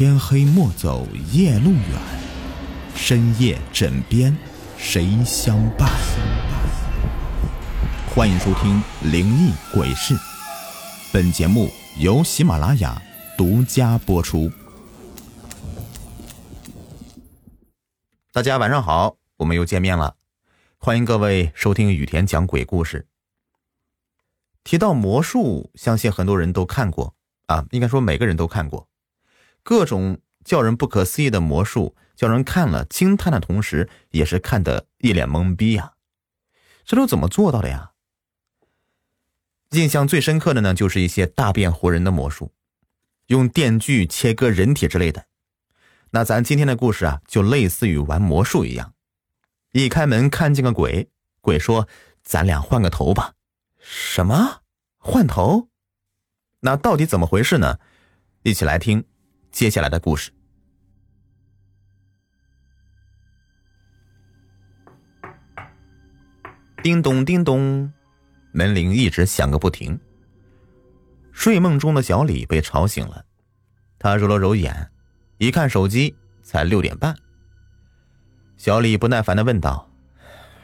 天黑莫走夜路远，深夜枕边谁相伴？欢迎收听《灵异鬼事》，本节目由喜马拉雅独家播出。大家晚上好，我们又见面了，欢迎各位收听雨田讲鬼故事。提到魔术，相信很多人都看过啊，应该说每个人都看过。各种叫人不可思议的魔术，叫人看了惊叹的同时，也是看得一脸懵逼呀。这都怎么做到的呀？印象最深刻的呢，就是一些大变活人的魔术，用电锯切割人体之类的。那咱今天的故事啊，就类似于玩魔术一样。一开门看见个鬼，鬼说：“咱俩换个头吧。”什么？换头？那到底怎么回事呢？一起来听。接下来的故事。叮咚叮咚，门铃一直响个不停。睡梦中的小李被吵醒了，他揉了揉眼，一看手机，才六点半。小李不耐烦的问道：“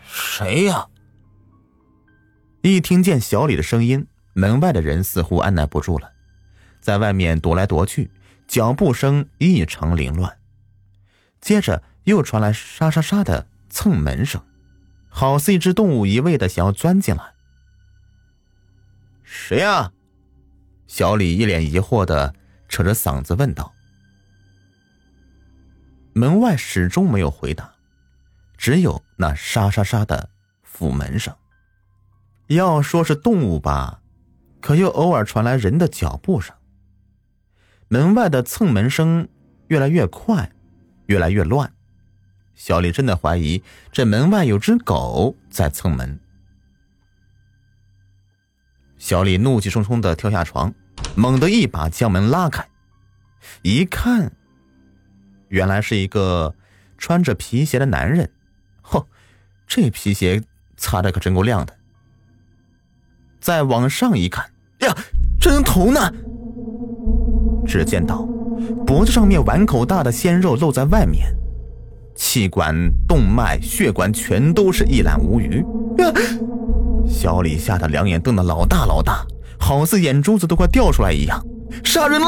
谁呀？”一听见小李的声音，门外的人似乎按耐不住了，在外面踱来踱去。脚步声异常凌乱，接着又传来沙沙沙的蹭门声，好似一只动物一味的想要钻进来。谁呀？小李一脸疑惑的扯着嗓子问道。门外始终没有回答，只有那沙沙沙的府门声。要说是动物吧，可又偶尔传来人的脚步声。门外的蹭门声越来越快，越来越乱。小李真的怀疑这门外有只狗在蹭门。小李怒气冲冲的跳下床，猛地一把将门拉开，一看，原来是一个穿着皮鞋的男人。嚯，这皮鞋擦的可真够亮的。再往上一看，呀，这人头呢？只见到脖子上面碗口大的鲜肉露在外面，气管、动脉、血管全都是一览无余。小李吓得两眼瞪得老大老大，好似眼珠子都快掉出来一样。杀人了！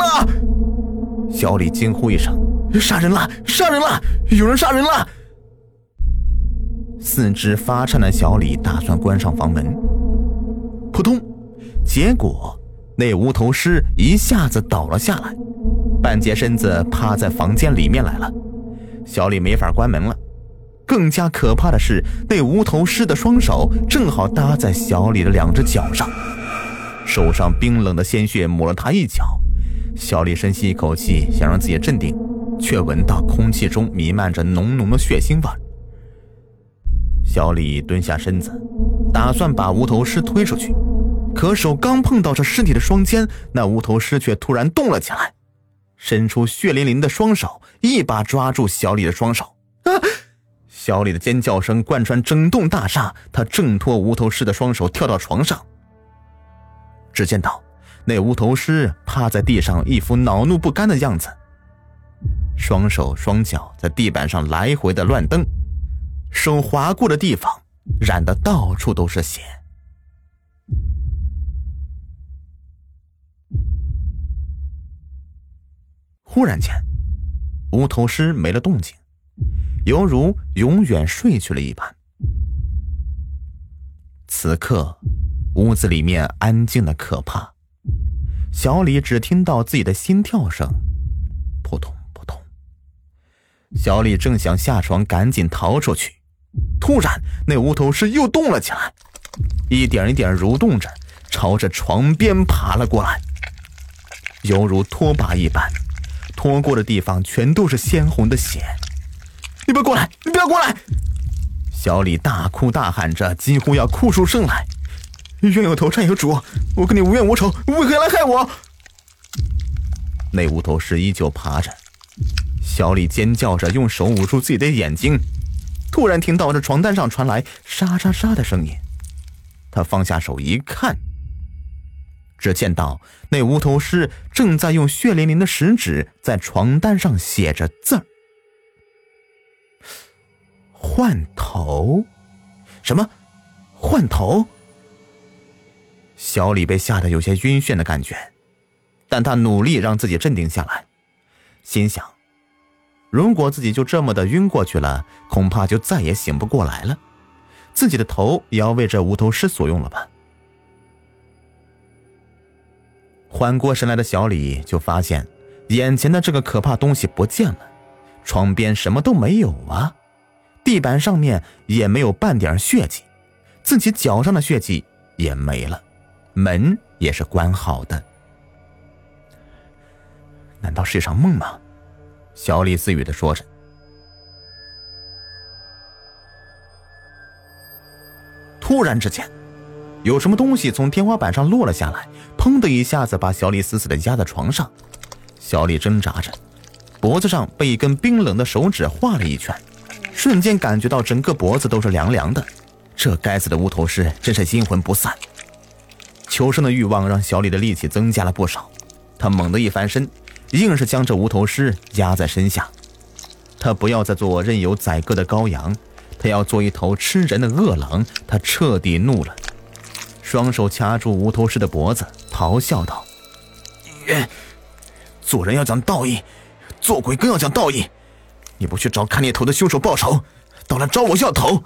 小李惊呼一声：“杀人了！杀人了！有人杀人了！”四肢发颤的小李打算关上房门，扑通，结果。那无头尸一下子倒了下来，半截身子趴在房间里面来了。小李没法关门了。更加可怕的是，那无头尸的双手正好搭在小李的两只脚上，手上冰冷的鲜血抹了他一脚。小李深吸一口气，想让自己镇定，却闻到空气中弥漫着浓浓的血腥味。小李蹲下身子，打算把无头尸推出去。可手刚碰到这尸体的双肩，那无头尸却突然动了起来，伸出血淋淋的双手，一把抓住小李的双手。啊！小李的尖叫声贯穿整栋大厦，他挣脱无头尸的双手，跳到床上。只见到那无头尸趴在地上，一副恼怒不甘的样子，双手双脚在地板上来回的乱蹬，手划过的地方染得到处都是血。忽然间，无头尸没了动静，犹如永远睡去了一般。此刻，屋子里面安静的可怕。小李只听到自己的心跳声，扑通扑通。小李正想下床赶紧逃出去，突然那无头尸又动了起来，一点一点蠕动着，朝着床边爬了过来，犹如拖把一般。拖过的地方全都是鲜红的血，你不要过来！你不要过来！小李大哭大喊着，几乎要哭出声来。冤有头债有主，我跟你无冤无仇，为何来害我？那无头尸依旧爬着，小李尖叫着，用手捂住自己的眼睛。突然听到这床单上传来沙沙沙的声音，他放下手一看，只见到那无头尸正在用血淋淋的食指在床单上写着字儿。换头？什么？换头？小李被吓得有些晕眩的感觉，但他努力让自己镇定下来，心想：如果自己就这么的晕过去了，恐怕就再也醒不过来了，自己的头也要为这无头尸所用了吧。缓过神来的小李就发现，眼前的这个可怕东西不见了，床边什么都没有啊，地板上面也没有半点血迹，自己脚上的血迹也没了。门也是关好的，难道是一场梦吗？小李自语的说着。突然之间，有什么东西从天花板上落了下来，砰的一下子把小李死死的压在床上。小李挣扎着，脖子上被一根冰冷的手指划了一圈，瞬间感觉到整个脖子都是凉凉的。这该死的无头尸真是阴魂不散。求生的欲望让小李的力气增加了不少，他猛地一翻身，硬是将这无头尸压在身下。他不要再做任由宰割的羔羊，他要做一头吃人的恶狼。他彻底怒了，双手掐住无头尸的脖子，咆哮道：“做人要讲道义，做鬼更要讲道义。你不去找砍你头的凶手报仇，倒来找我要头，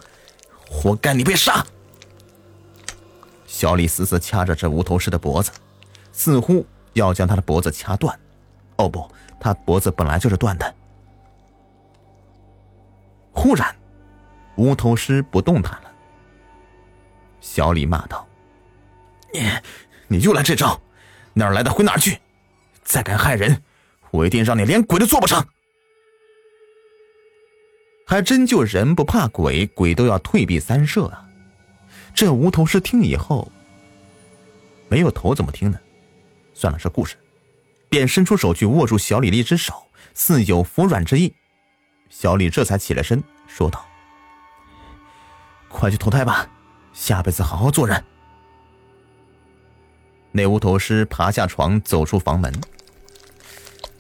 活该你被杀！”小李死死掐着这无头尸的脖子，似乎要将他的脖子掐断。哦不，他脖子本来就是断的。忽然，无头尸不动弹了。小李骂道：“你，你又来这招，哪儿来的回哪儿去！再敢害人，我一定让你连鬼都做不成！”还真就人不怕鬼，鬼都要退避三舍啊！这无头尸听以后，没有头怎么听呢？算了，是故事，便伸出手去握住小李的一只手，似有服软之意。小李这才起了身，说道：“快去投胎吧，下辈子好好做人。”那无头尸爬下床，走出房门。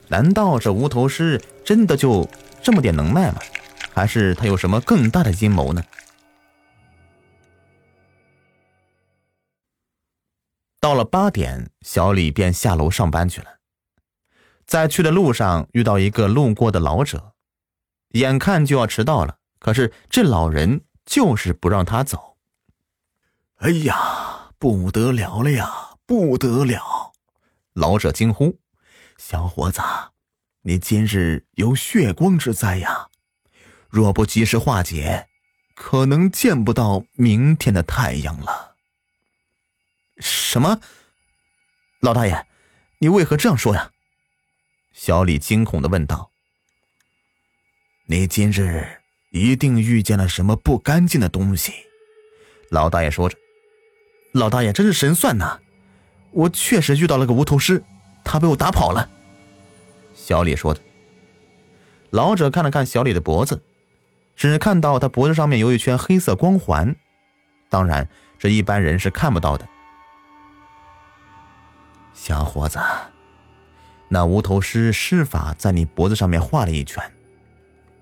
难道这无头尸真的就这么点能耐吗？还是他有什么更大的阴谋呢？到了八点，小李便下楼上班去了。在去的路上遇到一个路过的老者，眼看就要迟到了，可是这老人就是不让他走。哎呀，不得了了呀，不得了！老者惊呼：“小伙子，你今日有血光之灾呀！若不及时化解，可能见不到明天的太阳了。”什么？老大爷，你为何这样说呀？小李惊恐的问道。你今日一定遇见了什么不干净的东西。老大爷说着。老大爷真是神算呐！我确实遇到了个无头尸，他被我打跑了。小李说的。老者看了看小李的脖子，只看到他脖子上面有一圈黑色光环，当然这一般人是看不到的。小伙子，那无头尸施法在你脖子上面画了一圈。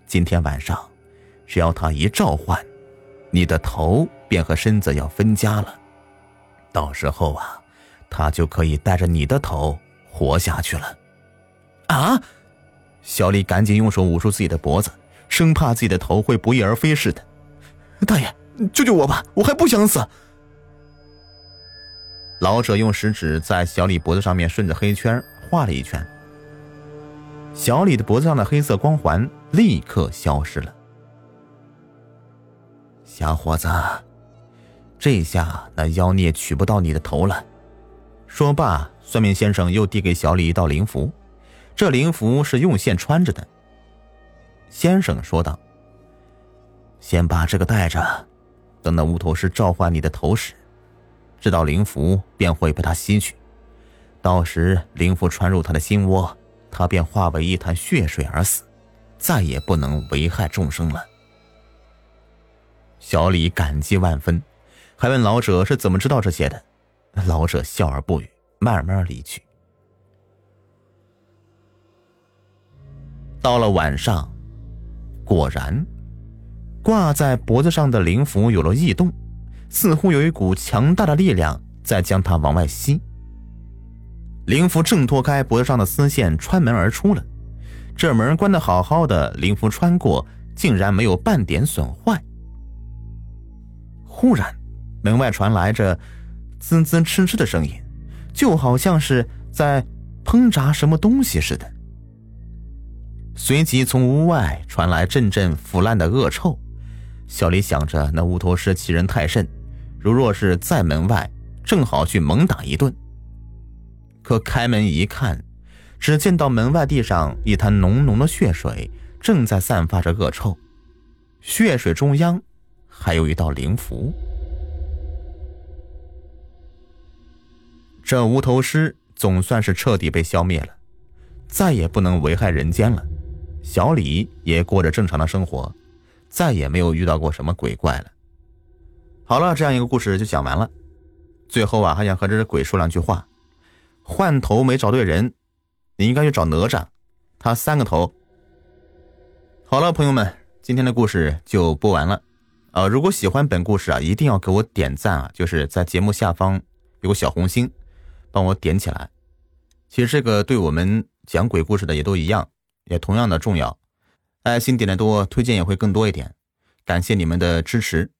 今天晚上，只要他一召唤，你的头便和身子要分家了。到时候啊，他就可以带着你的头活下去了。啊！小李赶紧用手捂住自己的脖子，生怕自己的头会不翼而飞似的。大爷，救救我吧！我还不想死。老者用食指在小李脖子上面顺着黑圈画了一圈，小李的脖子上的黑色光环立刻消失了。小伙子，这下那妖孽取不到你的头了。说罢，算命先生又递给小李一道灵符，这灵符是用线穿着的。先生说道：“先把这个带着，等那无头尸召唤你的头时。”这道灵符便会被他吸取，到时灵符穿入他的心窝，他便化为一潭血水而死，再也不能危害众生了。小李感激万分，还问老者是怎么知道这些的。老者笑而不语，慢慢离去。到了晚上，果然，挂在脖子上的灵符有了异动，似乎有一股强大的力量在将它往外吸。灵符挣脱开脖子上的丝线，穿门而出了。这门关得好好的，灵符穿过，竟然没有半点损坏。忽然，门外传来着滋滋哧哧的声音，就好像是在烹炸什么东西似的。随即，从屋外传来阵阵腐烂的恶臭。小李想着，那乌头师欺人太甚，如若是在门外，正好去猛打一顿。可开门一看。只见到门外地上一滩浓浓的血水，正在散发着恶臭。血水中央，还有一道灵符。这无头尸总算是彻底被消灭了，再也不能危害人间了。小李也过着正常的生活，再也没有遇到过什么鬼怪了。好了，这样一个故事就讲完了。最后啊，还想和这只鬼说两句话：换头没找对人。你应该去找哪吒，他三个头。好了，朋友们，今天的故事就播完了。呃，如果喜欢本故事啊，一定要给我点赞啊，就是在节目下方有个小红心，帮我点起来。其实这个对我们讲鬼故事的也都一样，也同样的重要。爱心点的多，推荐也会更多一点。感谢你们的支持。